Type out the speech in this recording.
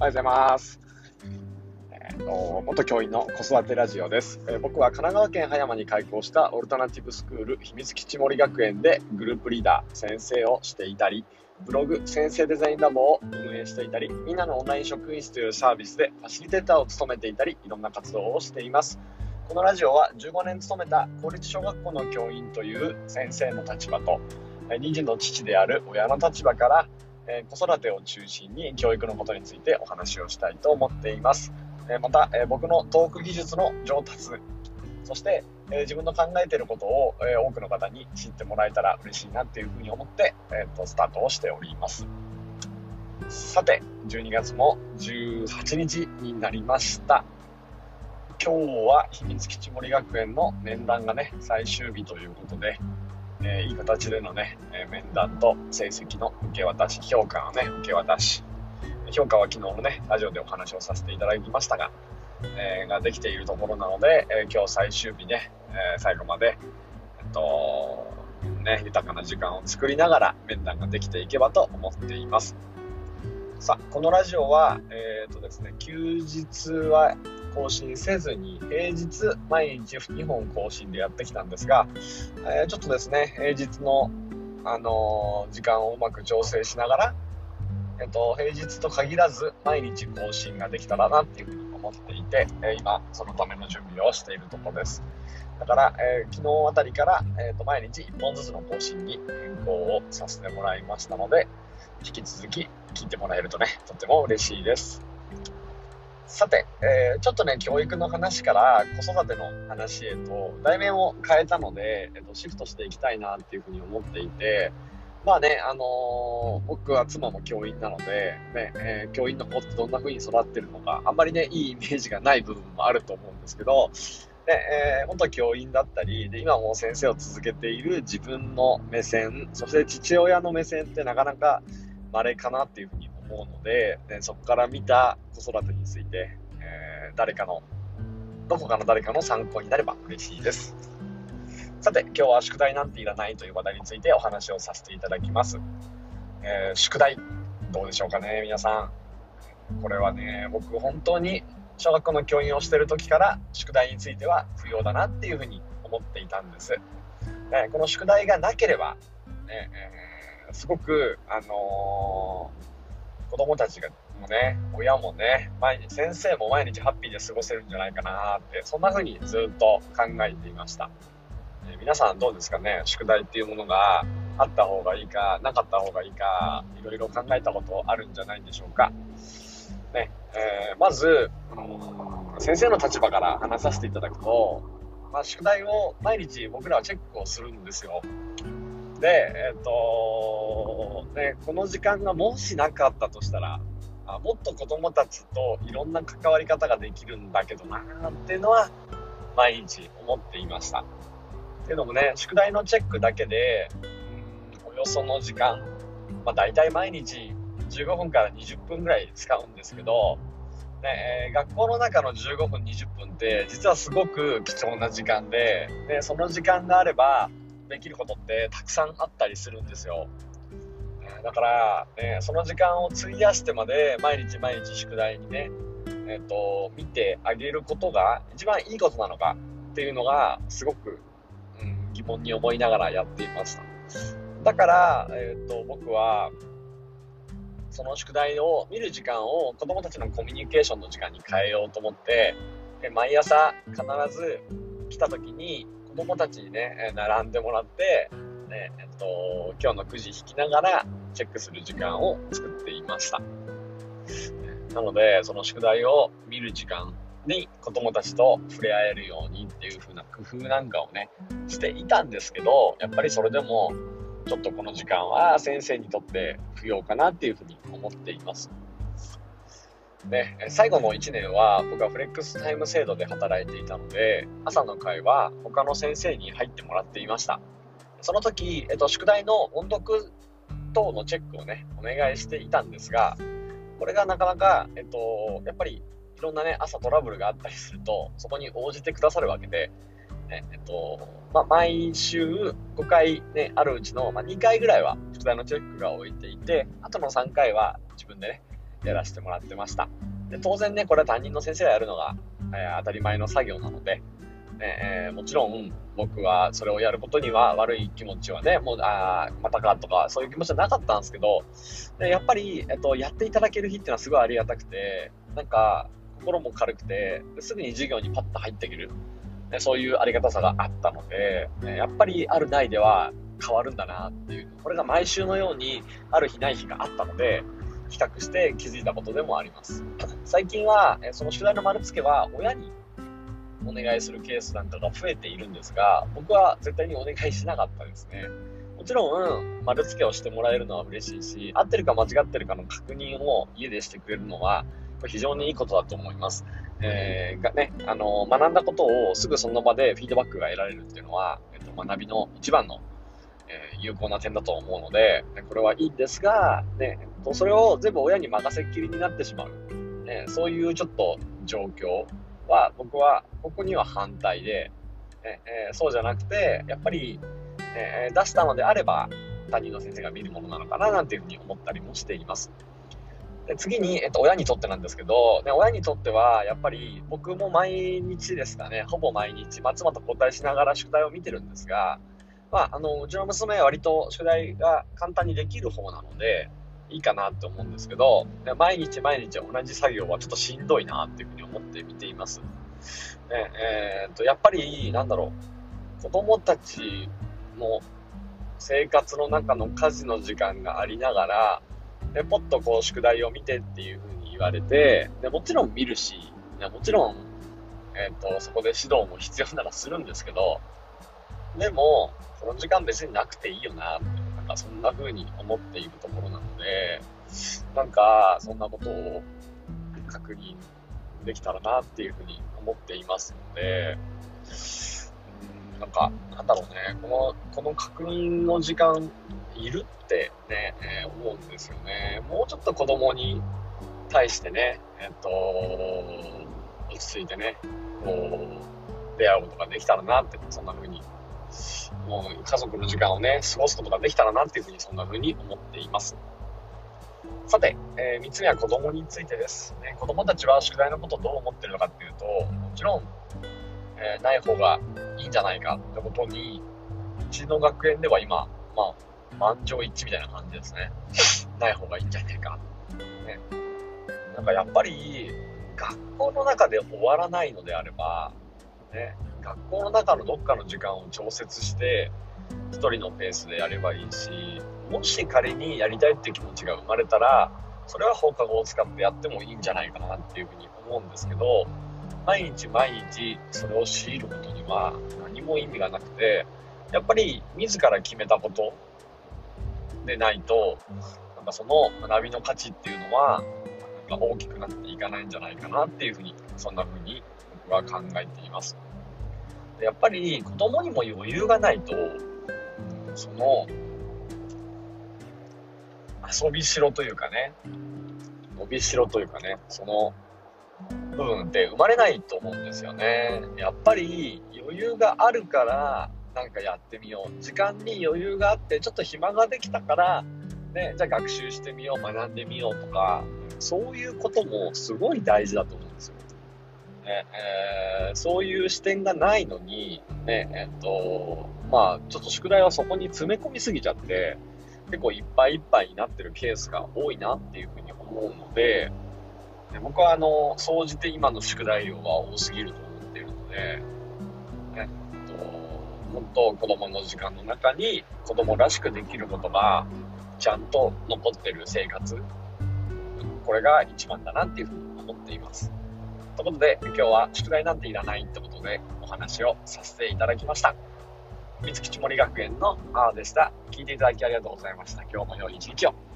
おはようございます。えーと元教員の子育てラジオです、えー僕は神奈川県葉山に開校したオルタナティブスクール秘密基地森学園でグループリーダー、先生をしていたり、ブログ先生デザインラボを運営していたり、みんなのオンライン職員室というサービスでファシリテーターを務めていたり、いろんな活動をしています。このラジオは15年勤めた公立小学校の教員という先生の立場と、えー2児の父である親の立場から、え子育てを中心に教育のことについてお話をしたいと思っています。えまた、え僕のトーク技術の上達、そして、え自分の考えていることを、え多くの方に知ってもらえたら嬉しいなっていうふうに思って、えーとスタートをしております。さて、12月も18日になりました。今日は秘密基地森学園の面談がね、最終日ということで、えーいい形でのね、え面談と成績の受け渡し、評価のね、受け渡し、評価は昨日のね、ラジオでお話をさせていただきましたが、えーができているところなので、え今日最終日ね、え最後まで、えっと、ね、豊かな時間を作りながら面談ができていけばと思っています。さあ、このラジオは、えっとですね、休日は更新せずに、平日毎日2本更新でやってきたんですが、えーちょっとですね、平日の、あのー時間をうまく調整しながら、えっと、平日と限らず毎日更新ができたらなっていうふうに思っていて、え今、そのための準備をしているところです。だから、え昨日あたりから、えーと毎日1本ずつの更新に変更をさせてもらいましたので、引き続き聞いてもらえるとね、とても嬉しいです。さて、えーちょっとね、教育の話から子育ての話へと、題名を変えたので、えっと、シフトしていきたいなっていうふうに思っていて、まあね、あのー僕は妻も教員なので、ね、えー教員の子ってどんな風に育ってるのか、あんまりね、いいイメージがない部分もあると思うんですけど、ね、えー元教員だったり、で、今も先生を続けている自分の目線、そして父親の目線ってなかなか稀かなっていうふうに思うので、ね、そこから見た子育てについて、えー誰かの、どこかの誰かの参考になれば嬉しいです。さて、今日は宿題なんていらないという話題についてお話をさせていただきます。えー宿題、どうでしょうかね、皆さん。これはね、僕本当に小学校の教員をしてる時から宿題については不要だなっていうふうに思っていたんです。ねこの宿題がなければ、ねえーすごく、あのー子供たちがもね、親もね、毎日、先生も毎日ハッピーで過ごせるんじゃないかなって、そんな風にずっと考えていました。え皆さんどうですかね？宿題っていうものがあった方がいいか、なかった方がいいか、いろいろ考えたことあるんじゃないでしょうか？ね、えーまず、先生の立場から話させていただくと、まあ、宿題を毎日僕らはチェックをするんですよ。で、えっ、と、ね、この時間がもしなかったとしたら、あもっと子供たちといろんな関わり方ができるんだけどなっていうのは毎日思っていました。っていうのもね、宿題のチェックだけで、うんおよその時間、まあ、大体毎日15分から20分ぐらい使うんですけど、ねえ学校の中の15分20分って実はすごく貴重な時間ででその時間があればできることってたくさんあったりするんですよだから、ね、その時間を費やしてまで毎日毎日宿題にね、えー、と見てあげることが一番いいことなのかっていうのがすごく、うん、疑問に思いながらやっていました。だから、えー、と僕はその宿題を見る時間を子供たちのコミュニケーションの時間に変えようと思って、で毎朝必ず来た時に子供たちにね、並んでもらって、ねえっと、今日のくじ引きながらチェックする時間を作っていました。なので、その宿題を見る時間に子供たちと触れ合えるようにっていう風な工夫なんかをね、していたんですけど、やっぱりそれでもちょっとこの時間は先生にとって不要かなっていうふうに思っています。で、最後の1年は僕はフレックスタイム制度で働いていたので、朝の会は他の先生に入ってもらっていました。その時、えっと、宿題の音読等のチェックをね、お願いしていたんですが、これがなかなか、えっと、やっぱりいろんなね、朝トラブルがあったりすると、そこに応じてくださるわけで、ねえっとまあ、毎週5回、ね、あるうちの、まあ、2回ぐらいは宿題のチェックが置いていて、あとの3回は自分でね、やらせてもらってました。で当然ね、これは担任の先生がやるのが、えー、当たり前の作業なので、えー、もちろん僕はそれをやることには悪い気持ちはね、もう、あまたかとか、そういう気持ちはなかったんですけど、でやっぱり、えっと、やっていただける日っていうのはすごいありがたくて、なんか、心も軽くて、すぐに授業にパッと入ってくる、ね、そういうありがたさがあったので、ね、やっぱりあるないでは変わるんだなっていう、これが毎週のようにある日ない日があったので、比較して気づいたことでもあります。最近は、その宿題の丸付けは親にお願いするケースなんかが増えているんですが、僕は絶対にお願いしなかったですね。もちろん、丸付けをしてもらえるのは嬉しいし、合ってるか間違ってるかの確認を家でしてくれるのは、非常にいいことだと思います。えー、がね、あの、学んだことをすぐその場でフィードバックが得られるっていうのは、えっと、学びの一番の、えー、有効な点だと思うので、これはいいんですが、ね、それを全部親に任せっきりになってしまう。ね、そういうちょっと状況は、僕は、ここには反対で、ねえー、そうじゃなくて、やっぱり、えー、出したのであれば、他人の先生が見るものなのかななんていうふうに思ったりもしています。で次に、えっと、親にとってなんですけど、ね、親にとっては、やっぱり僕も毎日ですかね、ほぼ毎日、ま妻と交代しながら宿題を見てるんですが、まあ、あの、うちの娘は割と宿題が簡単にできる方なので、いいかなって思うんですけど、毎日毎日同じ作業はちょっとしんどいなっていうふうに思って見ています。ねえー、っとやっぱり、なんだろう、子供たちの生活の中の家事の時間がありながら、でポッとこう宿題を見てっていうふうに言われて、でもちろん見るし、もちろん、えー、っとそこで指導も必要ならするんですけど、でも、この時間別になくていいよなってかそんな風に思っているところなので、なんかそんなことを確認できたらなっていうふうに思っていますので、うんなんか、なんだろうね、この、この確認の時間いるってね、えー、思うんですよね。もうちょっと子供に対してね、えっ、と、落ち着いてね、こう、出会うことができたらなって、そんな風にもう家族の時間をね、過ごすことができたらなっていうふうにそんな風に思っています。さて、えー、3つ目は子供についてです、ね。子供たちは宿題のことをどう思ってるのかっていうと、もちろん、えー、ない方がいいんじゃないかってことに、うちの学園では今、まあ、満場一致みたいな感じですね。ない方がいいんじゃないか。ね。なんかやっぱり、学校の中で終わらないのであれば、ね、学校の中のどっかの時間を調節して1人のペースでやればいいしもし仮にやりたいって気持ちが生まれたらそれは放課後を使ってやってもいいんじゃないかなっていうふうに思うんですけど毎日毎日それを強いることには何も意味がなくてやっぱり自ら決めたことでないとなんかその学びの価値っていうのはなんか大きくなっていかないんじゃないかなっていうふうにそんなふうに僕は考えています。やっぱり子供にも余裕がないと、その、遊びしろというかね、伸びしろというかね、その部分って生まれないと思うんですよね。やっぱり余裕があるから、なんかやってみよう。時間に余裕があって、ちょっと暇ができたから、ね、じゃあ学習してみよう、学んでみようとか、そういうこともすごい大事だと思うんですよ。ね、えー、そういう視点がないのに、ね、えっと、まあ、ちょっと宿題はそこに詰め込みすぎちゃって、結構いっぱいいっぱいになってるケースが多いなっていうふうに思うので、で僕はあの、総じて今の宿題量は多すぎると思っているので、えっと、本当子供の時間の中に子供らしくできることがちゃんと残ってる生活、これが一番だなっていうふうに思っています。ということで、今日は宿題なんていらないってことでお話をさせていただきました。三月地森学園のあーでした。聞いていただきありがとうございました。今日も良い一日を。